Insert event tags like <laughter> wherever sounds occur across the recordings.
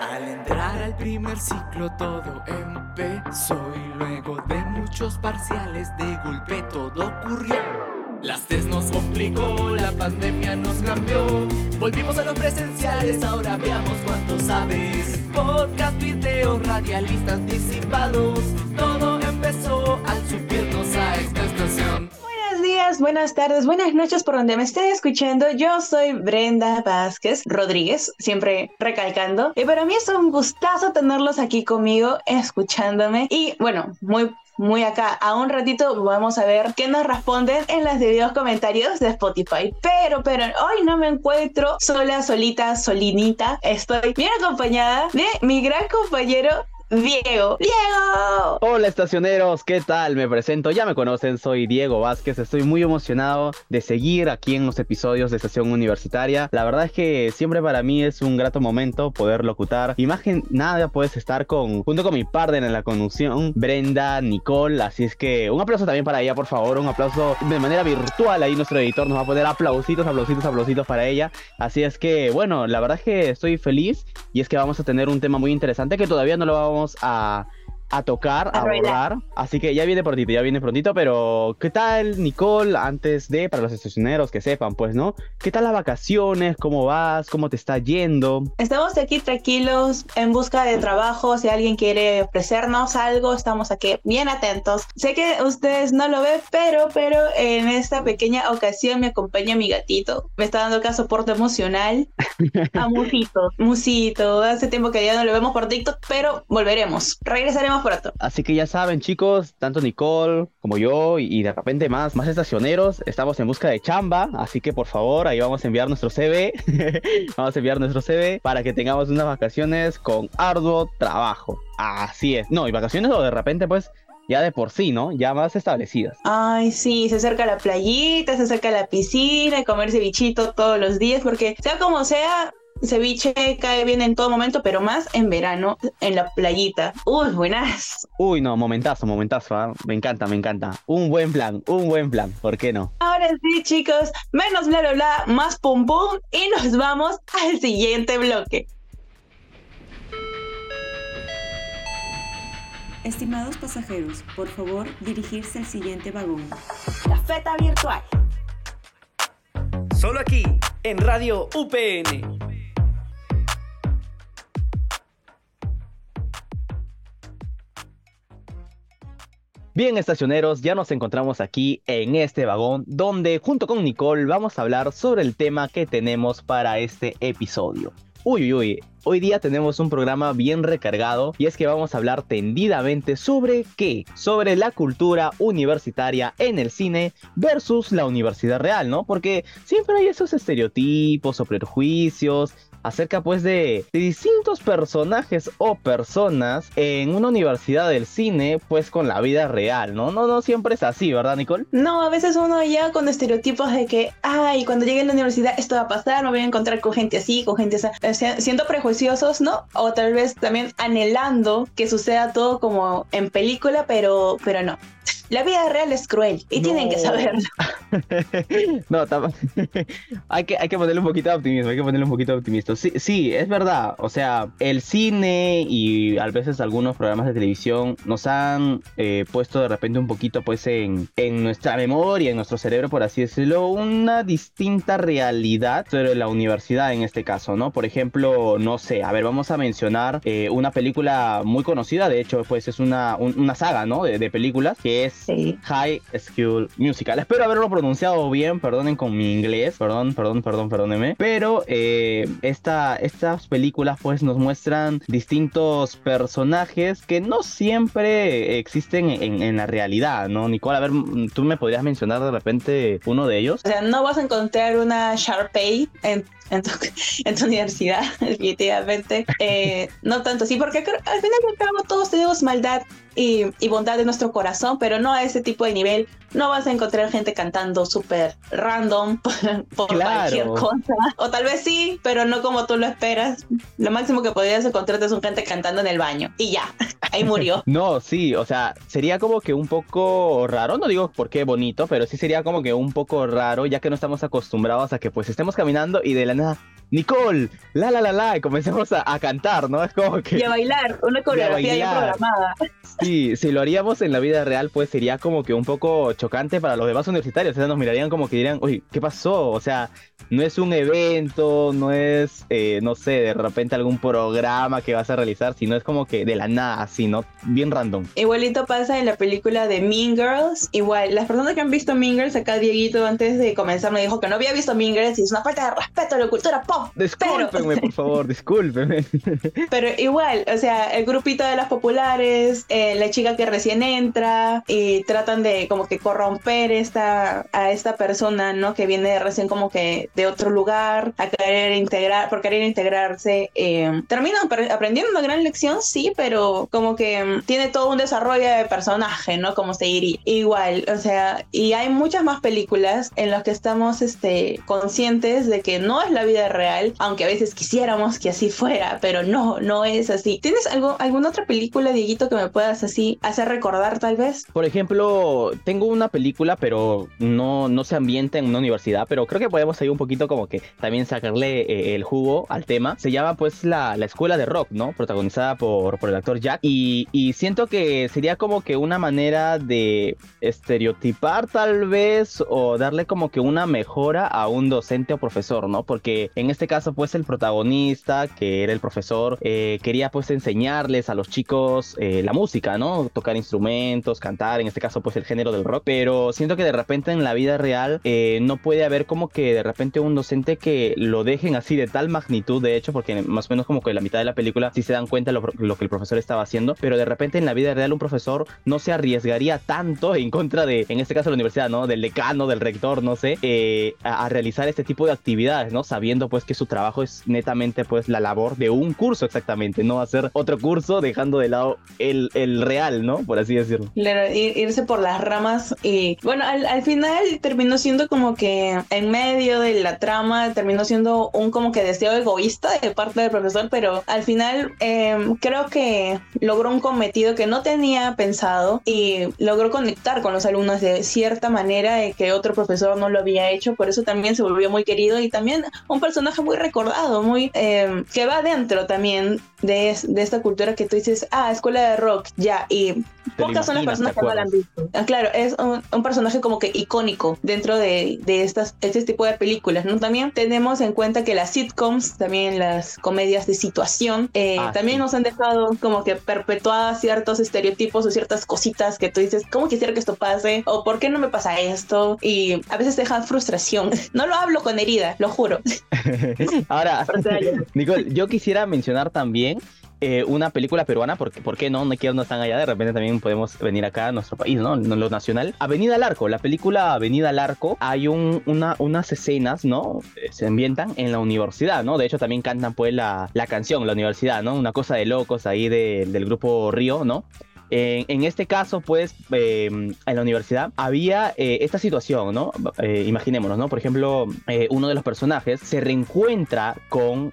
Al entrar al primer ciclo todo empezó y luego de muchos parciales de golpe todo ocurrió. Las test nos complicó, la pandemia nos cambió. Volvimos a los presenciales, ahora veamos cuánto sabes. Podcast, videos, radialistas anticipados. Todo empezó al subirnos a. Buenos días, buenas tardes, buenas noches por donde me estén escuchando. Yo soy Brenda Vázquez Rodríguez, siempre recalcando. Y para mí es un gustazo tenerlos aquí conmigo, escuchándome. Y bueno, muy muy acá. A un ratito vamos a ver qué nos responden en los debidos comentarios de Spotify. Pero, pero hoy no me encuentro sola, solita, solinita. Estoy bien acompañada de mi gran compañero Diego. Diego. Hola estacioneros, ¿qué tal? Me presento, ya me conocen, soy Diego Vázquez, estoy muy emocionado de seguir aquí en los episodios de Estación Universitaria. La verdad es que siempre para mí es un grato momento poder locutar. Imagen, nada puedes estar con, junto con mi partner en la conducción, Brenda, Nicole, así es que un aplauso también para ella, por favor, un aplauso de manera virtual, ahí nuestro editor nos va a poner aplausitos, aplausitos, aplausitos para ella. Así es que, bueno, la verdad es que estoy feliz y es que vamos a tener un tema muy interesante que todavía no lo vamos a, a tocar, a, abordar. Así que ya viene prontito, ya viene prontito, pero ¿qué tal, Nicole? Antes de, para los estacioneros que sepan, pues, ¿no? ¿Qué tal las vacaciones? ¿Cómo vas? ¿Cómo te está yendo? Estamos aquí tranquilos, en busca de trabajo. Si alguien quiere ofrecernos algo, estamos aquí bien atentos. Sé que ustedes no lo ven, pero, pero en esta pequeña ocasión me acompaña mi gatito. Me está dando acá soporte emocional <laughs> a Musito. Musito, hace tiempo que ya no lo vemos por TikTok, pero volveremos. Regresaremos pronto. Así que ya saben, chicos, tanto Nicole como yo y, de repente más, más estacioneros, estamos en busca de chamba. Así que por favor, ahí vamos a enviar nuestro CV. <laughs> vamos a enviar nuestro CV para que tengamos unas vacaciones con arduo trabajo. Así es. No, y vacaciones o de repente, pues, ya de por sí, ¿no? Ya más establecidas. Ay, sí, se acerca la playita, se acerca la piscina, comerse bichito todos los días, porque sea como sea, ceviche cae bien en todo momento, pero más en verano, en la playita. Uy, buenas. Uy, no, momentazo, momentazo. ¿ah? Me encanta, me encanta. Un buen plan, un buen plan. ¿Por qué no? Ahora sí, chicos, menos bla bla bla, más pum pum y nos vamos al siguiente bloque. Estimados pasajeros, por favor dirigirse al siguiente vagón. Cafeta virtual. Solo aquí, en Radio UPN. Bien, estacioneros, ya nos encontramos aquí en este vagón donde junto con Nicole vamos a hablar sobre el tema que tenemos para este episodio. Uy, uy, uy, hoy día tenemos un programa bien recargado y es que vamos a hablar tendidamente sobre qué, sobre la cultura universitaria en el cine versus la universidad real, ¿no? Porque siempre hay esos estereotipos o prejuicios acerca pues de, distintos personajes o personas en una universidad del cine pues con la vida real, ¿no? No, no siempre es así, ¿verdad Nicole? No, a veces uno ya con estereotipos de que, ay, cuando llegue a la universidad esto va a pasar, me voy a encontrar con gente así, con gente así, siendo prejuiciosos, ¿no? O tal vez también anhelando que suceda todo como en película, pero, pero no. La vida real es cruel y tienen que saberlo. <laughs> no, <laughs> hay, que, hay que ponerle un poquito de optimismo, hay que ponerle un poquito de optimismo. Sí, sí, es verdad. O sea, el cine y a veces algunos programas de televisión nos han eh, puesto de repente un poquito pues en, en nuestra memoria, en nuestro cerebro, por así decirlo, una distinta realidad sobre la universidad en este caso, ¿no? Por ejemplo, no sé, a ver, vamos a mencionar eh, una película muy conocida, de hecho, pues es una, una saga, ¿no? De, de películas que es High School Musical. Espero haberlo pronunciado bien, perdonen con mi inglés, perdón, perdón, perdón, perdónenme. Pero eh, esta, estas películas pues nos muestran distintos personajes que no siempre existen en, en la realidad, ¿no? Nicole, a ver, tú me podrías mencionar de repente uno de ellos. O sea, no vas a encontrar una Sharpay en en tu, <laughs> en tu universidad, <laughs> definitivamente. Eh, no tanto así, porque al final y al cabo todos tenemos maldad y, y, bondad en nuestro corazón, pero no a ese tipo de nivel. No vas a encontrar gente cantando súper random <laughs> por, cualquier cosa. O tal vez sí, pero no como tú lo esperas. Lo máximo que podrías encontrar es un gente cantando en el baño. Y ya, <laughs> ahí murió. <laughs> no, sí, o sea, sería como que un poco raro, no digo por qué bonito, pero sí sería como que un poco raro, ya que no estamos acostumbrados a que pues estemos caminando y de la Nicole, la la la la, y comencemos a, a cantar, ¿no? Es como que... Y a bailar, una coreografía ya programada. Sí, si lo haríamos en la vida real, pues sería como que un poco chocante para los demás universitarios. O sea, nos mirarían como que dirían, uy, ¿qué pasó? O sea, no es un evento, no es, eh, no sé, de repente algún programa que vas a realizar, sino es como que de la nada, así, ¿no? Bien random. Igualito pasa en la película de Mean Girls. Igual, las personas que han visto Mean Girls, acá Dieguito antes de comenzar me dijo que no había visto Mean Girls y es una falta de respeto a la cultura pop. Discúlpenme, por favor, <laughs> discúlpenme. Pero igual, o sea, el grupito de las populares, eh, la chica que recién entra y tratan de como que corromper esta, a esta persona, ¿no? Que viene recién como que de otro lugar a querer integrar, por querer integrarse. Eh, terminan aprendiendo una gran lección, sí, pero como que mm, tiene todo un desarrollo de personaje, ¿no? Como se diría. Igual, o sea, y hay muchas más películas en las que estamos este, conscientes de que no es la vida real, aunque a veces quisiéramos que así fuera, pero no, no es así. ¿Tienes algo, alguna otra película, Dieguito, que me puedas así hacer recordar tal vez? Por ejemplo, tengo una película, pero no, no se ambienta en una universidad, pero creo que podemos ir un poquito como que también sacarle eh, el jugo al tema. Se llama pues la, la escuela de rock, ¿no? Protagonizada por, por el actor Jack. Y, y siento que sería como que una manera de estereotipar tal vez o darle como que una mejora a un docente o profesor, ¿no? Porque en este caso pues el protagonista, que era el profesor, eh, quería pues enseñarles a los chicos eh, la música, ¿no? Tocar instrumentos, cantar, en este caso pues el género del rock. Pero siento que de repente en la vida real no puede haber como que de repente un docente que lo dejen así de tal magnitud, de hecho, porque más o menos como que la mitad de la película sí se dan cuenta de lo, que el profesor estaba haciendo, pero de repente en la vida real un profesor no se arriesgaría tanto en contra de, en este caso la universidad, ¿no? Del decano, del rector, no sé, eh, a, realizar este tipo de actividades, ¿no? Sabiendo pues que su trabajo es netamente pues la labor de un curso exactamente, no hacer otro curso dejando de lado el, el real, ¿no? Por así decirlo. Irse por las ramas y bueno, al, al final terminó siendo como que en medio de la trama terminó siendo un como que deseo egoísta de parte del profesor, pero al final em, creo que logró un cometido que no tenía pensado y logró conectar con los alumnos de cierta manera de que otro profesor no lo había hecho, por eso también se volvió muy querido y también un personaje muy recordado, muy em, que va dentro también de, de, esta cultura que tú dices, ah, escuela de rock, ya, y pocas son las personas que no la han visto. Ah, claro, es un, un, personaje como que icónico dentro de, de estas, este tipo de películas, ¿no? También tenemos en cuenta que las sitcoms, también las comedias de situación, eh, ah, también nos han dejado como que perpetuadas ciertos estereotipos o ciertas cositas que tú dices, ¿cómo quisiera que esto pase? ¿O por qué no me pasa esto? Y a veces dejan frustración. <laughs> No lo hablo con herida, lo juro. <laughs> Ahora, Nicole, yo quisiera mencionar también eh, una película peruana, porque ¿por qué no? No quiero no están allá, de repente también podemos venir acá a nuestro país, ¿no? Lo nacional. Avenida al Arco, la película Avenida al Arco, hay un, una, unas escenas, ¿no? Eh, se ambientan en la universidad, ¿no? De hecho también cantan pues la, la canción, la universidad, ¿no? Una cosa de locos ahí del grupo Río, ¿no? En, este caso, pues, eh, en la universidad había eh, esta situación, ¿no? Eh, imaginémonos, ¿no? Por ejemplo, uno de los personajes se reencuentra con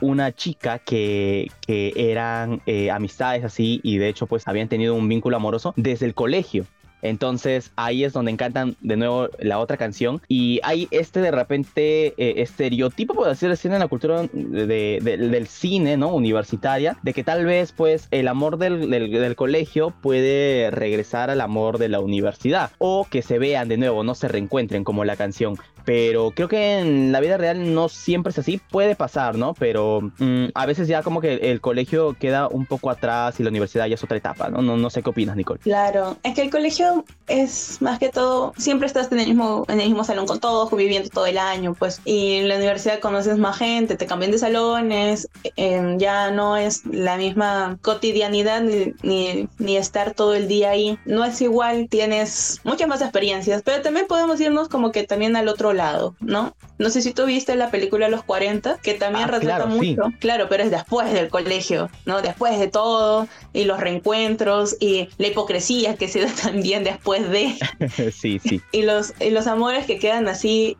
una chica que, que eran amistades así y de hecho, pues, habían tenido un vínculo amoroso desde el colegio. Entonces ahí es donde encantan de nuevo la otra canción. Y hay este de repente eh, estereotipo, por así decirlo, en la cultura del cine, ¿no? Universitaria, de que tal vez pues el amor del, del, colegio puede regresar al amor de la universidad. O que se vean de nuevo, no se reencuentren como la canción. Pero creo que en la vida real no siempre es así, puede pasar, ¿no? Pero mm, a veces ya como que el colegio queda un poco atrás y la universidad ya es otra etapa, ¿no? No, no sé qué opinas, Nicole. Claro, es que el colegio es más que todo, siempre estás en el mismo, en el mismo salón con todos, viviendo todo el año, pues. Y en la universidad conoces más gente, te cambian de salones, em, ya no es la misma cotidianidad ni, ni, estar todo el día ahí. No es igual, tienes muchas más experiencias, pero también podemos irnos como que también al otro lado, ¿no? No sé si tú viste la película Los 40, que también ah, retrata mucho, claro, pero es después del colegio, ¿no? Después de todo, y los reencuentros, y la hipocresía que se da <laughs> también después de. <laughs> sí, sí. <laughs> Y los, y los amores que quedan así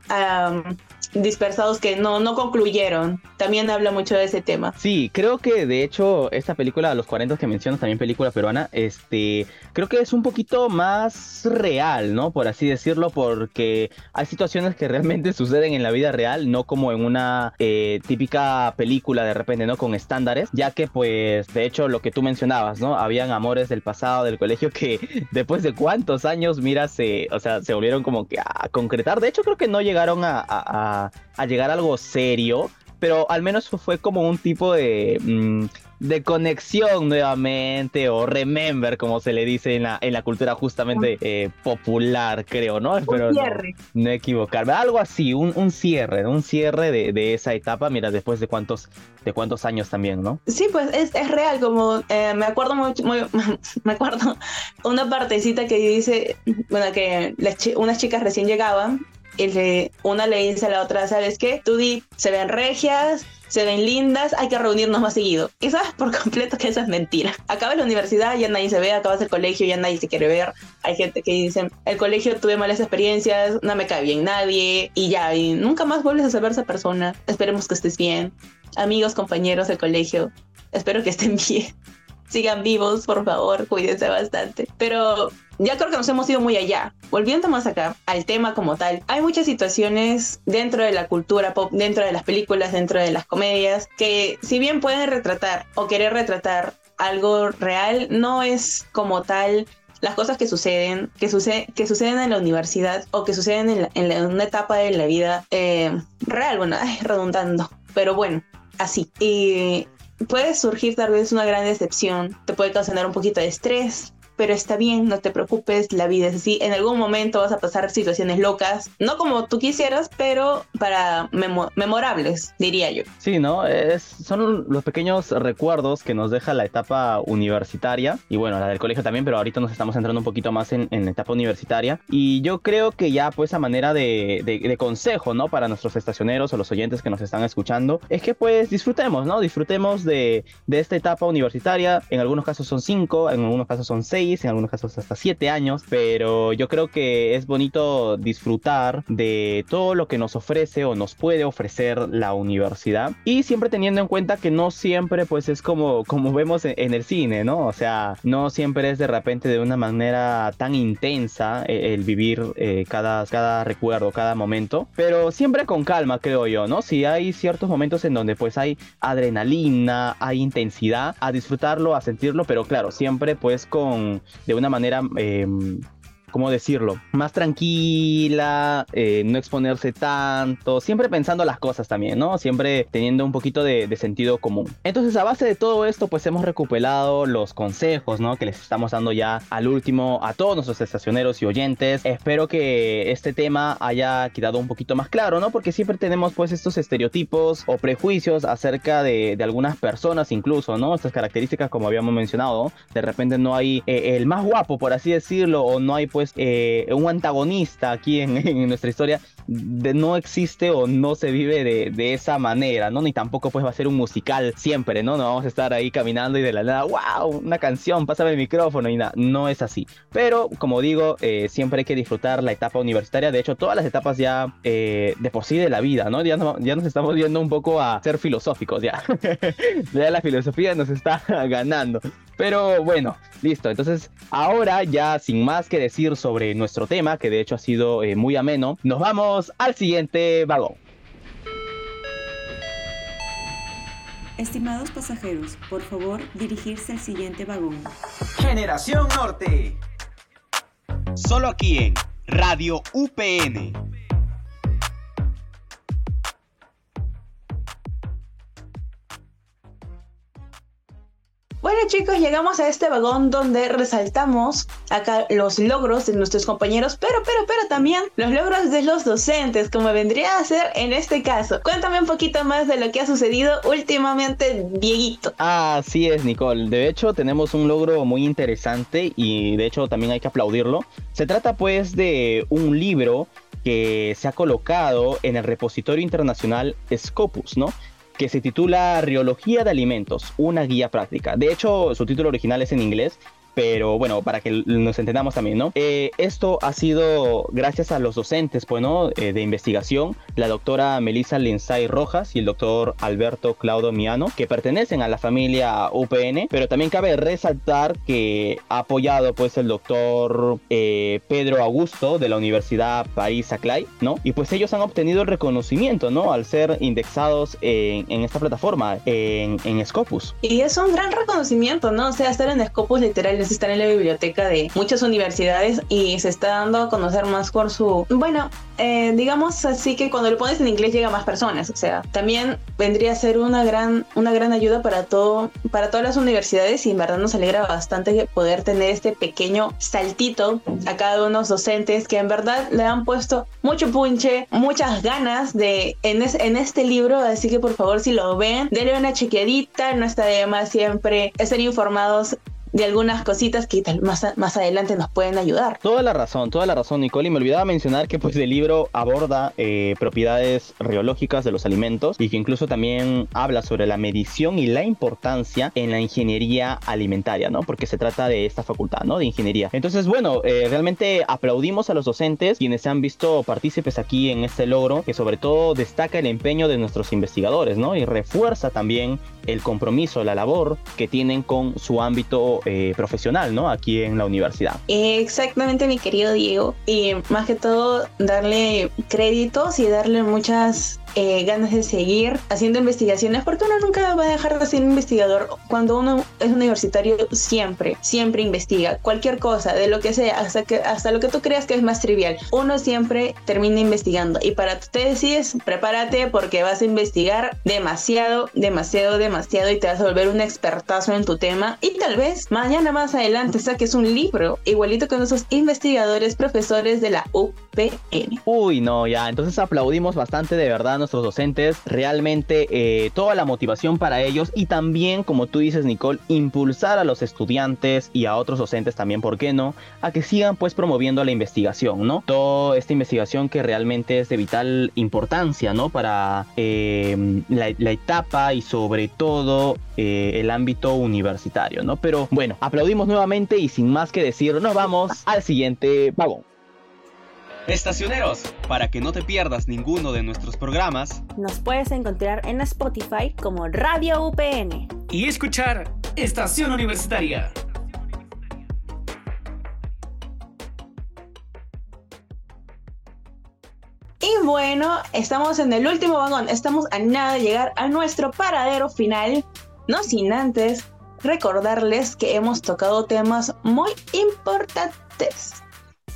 dispersados que no, no concluyeron. También habla mucho de ese tema. Sí, creo que de hecho esta película, Los 40 que mencionas, también película peruana, este, creo que es un poquito más real, ¿no? Por así decirlo, porque hay situaciones que realmente <laughs> suceden en la vida real, no como en una eh, típica película de repente, ¿no? Con estándares, ya que pues de hecho lo que tú mencionabas, ¿no? Habían amores del pasado del colegio que <laughs> después de cuántos años, mira, se, o sea, se volvieron como que a concretar. De hecho, creo que no llegaron a, llegar a algo serio, pero al menos fue como un tipo de, mm, de conexión nuevamente o remember como se le dice en la, en la cultura justamente eh, popular creo, ¿no? Espero cierre. No, equivocarme, algo así, un, un cierre, un cierre de, de, esa etapa, mira, después de cuántos, de cuántos años también, ¿no? Sí, pues es, es real, como eh, me acuerdo mucho, muy, <laughs> me acuerdo una partecita que dice, bueno, que las unas chicas recién llegaban y le, una le dice a la otra, ¿sabes qué? Tú se ven regias, se ven lindas, hay que reunirnos más seguido. Y sabes por completo que eso es mentira. Acabas la universidad, ya nadie se ve, acabas el colegio, ya nadie se quiere ver. Hay gente que dice, el colegio tuve malas experiencias, no me cae bien nadie, y ya, y nunca más vuelves a saber esa persona. Esperemos que estés bien. Amigos, compañeros del colegio, espero que estén <laughs> bien. Sigan vivos, por favor, cuídense bastante. Pero ya creo que nos hemos ido muy allá. Volviendo más acá al tema como tal, hay muchas situaciones dentro de la cultura pop, dentro de las películas, dentro de las comedias, que si bien pueden retratar o querer retratar algo real, no es como tal las cosas que suceden, que, sucede, que suceden en la universidad o que suceden en, una etapa de la vida eh, real, bueno, <laughs> redundando, pero bueno, así. Y puede surgir tal vez una gran decepción, te puede causar un poquito de estrés, pero está bien, no te preocupes, la vida es así. En algún momento vas a pasar situaciones locas, no como tú quisieras, pero para memorables, diría yo. Sí, ¿no? Es, son los pequeños recuerdos que nos deja la etapa universitaria y bueno, la del colegio también, pero ahorita nos estamos entrando un poquito más en, la etapa universitaria y yo creo que ya pues a manera de, de, consejo, ¿no? Para nuestros estacioneros o los oyentes que nos están escuchando, es que pues disfrutemos, ¿no? Disfrutemos de, de esta etapa universitaria. En algunos casos son cinco, en algunos casos son seis en algunos casos hasta 7 años, pero yo creo que es bonito disfrutar de todo lo que nos ofrece o nos puede ofrecer la universidad y siempre teniendo en cuenta que no siempre pues es como, como vemos en, el cine, ¿no? O sea, no siempre es de repente de una manera tan intensa eh, el, vivir eh, cada, cada recuerdo, cada momento, pero siempre con calma creo yo, ¿no? Si hay ciertos momentos en donde pues hay adrenalina, hay intensidad, a disfrutarlo, a sentirlo, pero claro, siempre pues con, de una manera eh, ¿cómo decirlo? Más tranquila, eh, no exponerse tanto, siempre pensando las cosas también, ¿no? Siempre teniendo un poquito de, sentido común. Entonces, a base de todo esto, pues hemos recuperado los consejos, ¿no? Que les estamos dando ya al último a todos nuestros estacioneros y oyentes. Espero que este tema haya quedado un poquito más claro, ¿no? Porque siempre tenemos pues estos estereotipos o prejuicios acerca de, algunas personas incluso, ¿no? Estas características como habíamos mencionado, de repente no hay eh, el más guapo, por así decirlo, o no hay pues pues eh, un antagonista aquí <laughs> en, nuestra historia de, no existe o no se vive de, esa manera, ¿no? Ni tampoco pues va a ser un musical siempre, ¿no? No vamos a estar ahí caminando y de la nada, wow, una canción, pásame el micrófono y nada, no es así. Pero como digo, eh, siempre hay que disfrutar la etapa universitaria, de hecho todas las etapas ya eh, de por sí de la vida, ¿no? Ya, ya nos estamos viendo un poco a ser filosóficos, ya. <laughs> ya la filosofía nos está <laughs> ganando. Pero bueno, listo. Entonces, ahora ya sin más que decir sobre nuestro tema, que de hecho ha sido eh, muy ameno, nos vamos al siguiente vagón. Estimados pasajeros, por favor dirigirse al siguiente vagón. Generación Norte. Solo aquí en Radio UPN Bueno chicos, llegamos a este vagón donde resaltamos acá los logros de nuestros compañeros, pero, pero, pero también los logros de los docentes, como vendría a ser en este caso. Cuéntame un poquito más de lo que ha sucedido últimamente, Dieguito. Así es, Nicole. De hecho, tenemos un logro muy interesante y de hecho también hay que aplaudirlo. Se trata pues de un libro que se ha colocado en el repositorio internacional Scopus, ¿no? Que se titula Riología de Alimentos, una guía práctica. De hecho, su título original es en inglés, pero bueno, para que nos entendamos también, ¿no? Eh, esto ha sido gracias a los docentes, pues, ¿no? Eh, de investigación, la doctora Melissa Lindsay Rojas y el doctor Alberto Claudio Miano, que pertenecen a la familia UPN, pero también cabe resaltar que ha apoyado, pues, el doctor eh, Pedro Augusto de la Universidad País Saclay, ¿no? Y pues ellos han obtenido el reconocimiento, ¿no? Al ser indexados en, esta plataforma, en, Scopus. Y es un gran reconocimiento, ¿no? O sea, estar en Scopus literal es estar en la biblioteca de muchas universidades y se está dando a conocer más por su... Bueno, eh, digamos así que cuando lo pones en inglés llega a más personas, o sea, también vendría a ser una gran, una gran ayuda para todo, para todas las universidades y en verdad nos alegra bastante poder tener este pequeño saltito a cada uno de los docentes que en verdad le han puesto mucho punche, muchas ganas de en, en este libro, así que por favor si lo ven, denle una chequeadita, no está de más siempre estar informados de algunas cositas que más, más adelante nos pueden ayudar. Toda la razón, toda la razón, Nicole. Y me olvidaba mencionar que pues el libro aborda eh, propiedades reológicas de los alimentos y que incluso también habla sobre la medición y la importancia en la ingeniería alimentaria, ¿no? Porque se trata de esta facultad, ¿no? De ingeniería. Entonces, bueno, eh, realmente aplaudimos a los docentes quienes se han visto partícipes aquí en este logro, que sobre todo destaca el empeño de nuestros investigadores, ¿no? Y refuerza también el compromiso, la labor que tienen con su ámbito eh, profesional, ¿no? Aquí en la universidad. Exactamente, mi querido Diego. Y más que todo, darle créditos y darle muchas eh, ganas de seguir haciendo investigaciones, porque uno nunca va a dejar de ser investigador. Cuando uno es universitario, siempre, siempre investiga cualquier cosa, de lo que sea, hasta, que, hasta lo que tú creas que es más trivial. Uno siempre termina investigando. Y para te decides, prepárate porque vas a investigar demasiado, demasiado, demasiado y te vas a volver un expertazo en tu tema. Y tal vez mañana más adelante saques un libro igualito con esos investigadores, profesores de la UPN. Uy, no, ya, entonces aplaudimos bastante de verdad nuestros docentes, realmente eh, toda la motivación para ellos y también, como tú dices, Nicole, impulsar a los estudiantes y a otros docentes también, ¿por qué no? A que sigan pues promoviendo la investigación, ¿no? Toda esta investigación que realmente es de vital importancia, ¿no? Para em, la, etapa y sobre todo eh, el ámbito universitario, ¿no? Pero bueno, aplaudimos nuevamente y sin más que decir, nos vamos al siguiente vagón. Estacioneros, para que no te pierdas ninguno de nuestros programas, nos puedes encontrar en Spotify como Radio UPN y escuchar Estación Universitaria. Y bueno, estamos en el último vagón, estamos a nada de llegar a nuestro paradero final, no sin antes recordarles que hemos tocado temas muy importantes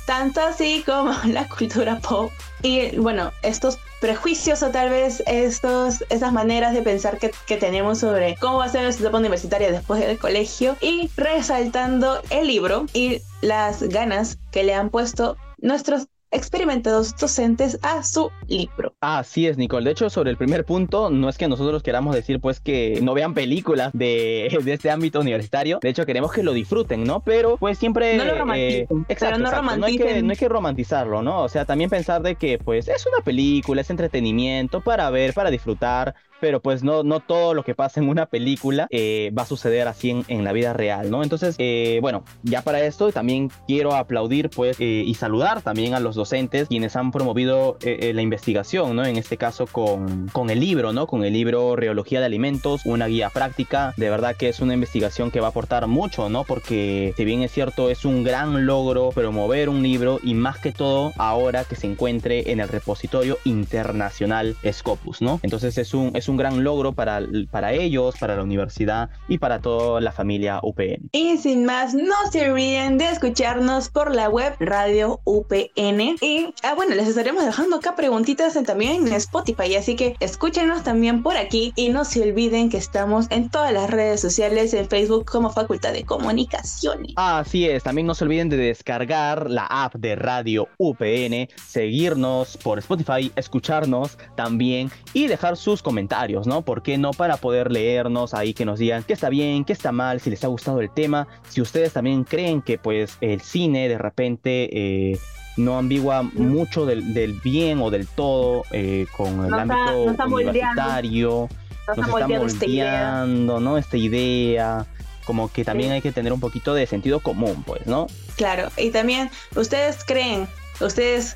tanto así como <laughs> la cultura pop. Y bueno, estos prejuicios o tal vez estos, estas maneras de pensar que, que tenemos sobre cómo va a ser nuestra etapa universitaria después del colegio y resaltando el libro y las ganas que le han puesto nuestros experimentados docentes a su libro. Así es, Nicole. De hecho, sobre el primer punto, no es que nosotros queramos decir pues que no vean películas de, <laughs> de este ámbito universitario. De hecho, queremos que lo disfruten, ¿no? Pero pues siempre... No lo eh, exacto, no, no, hay que, no hay que romantizarlo, ¿no? O sea, también pensar de que pues es una película, es entretenimiento para ver, para disfrutar pero pues no, no todo lo que pasa en una película eh, va a suceder así en, la vida real, ¿no? Entonces, eh, bueno, ya para esto también quiero aplaudir pues eh, y saludar también a los docentes quienes han promovido la investigación, ¿no? En este caso con, con el libro, ¿no? Con el libro Reología de Alimentos, una guía práctica, de verdad que es una investigación que va a aportar mucho, ¿no? Porque si bien es cierto, es un gran logro promover un libro y más que todo ahora que se encuentre en el repositorio internacional Scopus, ¿no? Entonces es un, un gran logro para, para ellos, para la universidad y para toda la familia UPN. Y sin más, no se olviden de escucharnos por la web Radio UPN. Y ah, bueno, les estaremos dejando acá preguntitas también en Spotify, así que escúchenos también por aquí y no se olviden que estamos en todas las redes sociales, en Facebook como Facultad de Comunicaciones. Así es, también no se olviden de descargar la app de Radio UPN, seguirnos por Spotify, escucharnos también y dejar sus comentarios ¿no? ¿Por qué no? Para poder leernos ahí, que nos digan qué está bien, qué está mal, si les ha gustado el tema, si ustedes también creen que pues el cine de repente... Eh, no ambigua mucho del, bien o del todo eh, con el ámbito universitario, nos está moldeando, esta idea. ¿no? Esta idea como que también hay que tener un poquito de sentido común, pues, ¿no? Claro, y también ustedes creen, ustedes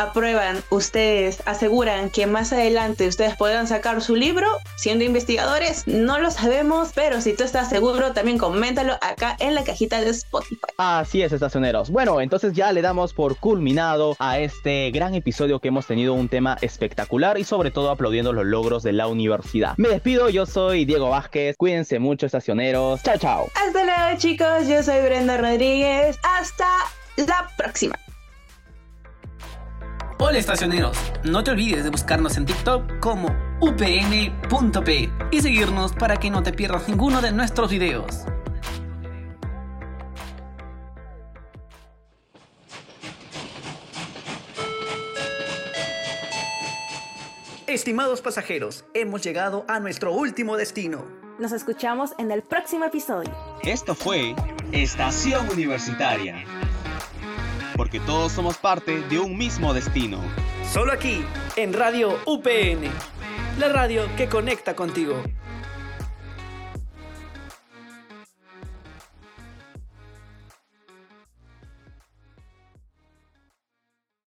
aprueban, ustedes aseguran que más adelante ustedes podrán sacar su libro siendo investigadores, no lo sabemos, pero si tú estás seguro, también coméntalo acá en la cajita de Spotify. Así es, estacioneros. Bueno, entonces ya le damos por culminado a este gran episodio que hemos tenido un tema espectacular y sobre todo aplaudiendo los logros de la universidad. Me despido, yo soy Diego Vázquez, cuídense mucho, estacioneros. Chao, chao. Hasta luego, chicos, yo soy Brenda Rodríguez. Hasta la próxima. Hola estacioneros, no te olvides de buscarnos en TikTok como upn.p y seguirnos para que no te pierdas ninguno de nuestros videos. Estimados pasajeros, hemos llegado a nuestro último destino. Nos escuchamos en el próximo episodio. Esto fue Estación Universitaria. Porque todos somos parte de un mismo destino. Solo aquí, en Radio UPN. La radio que conecta contigo.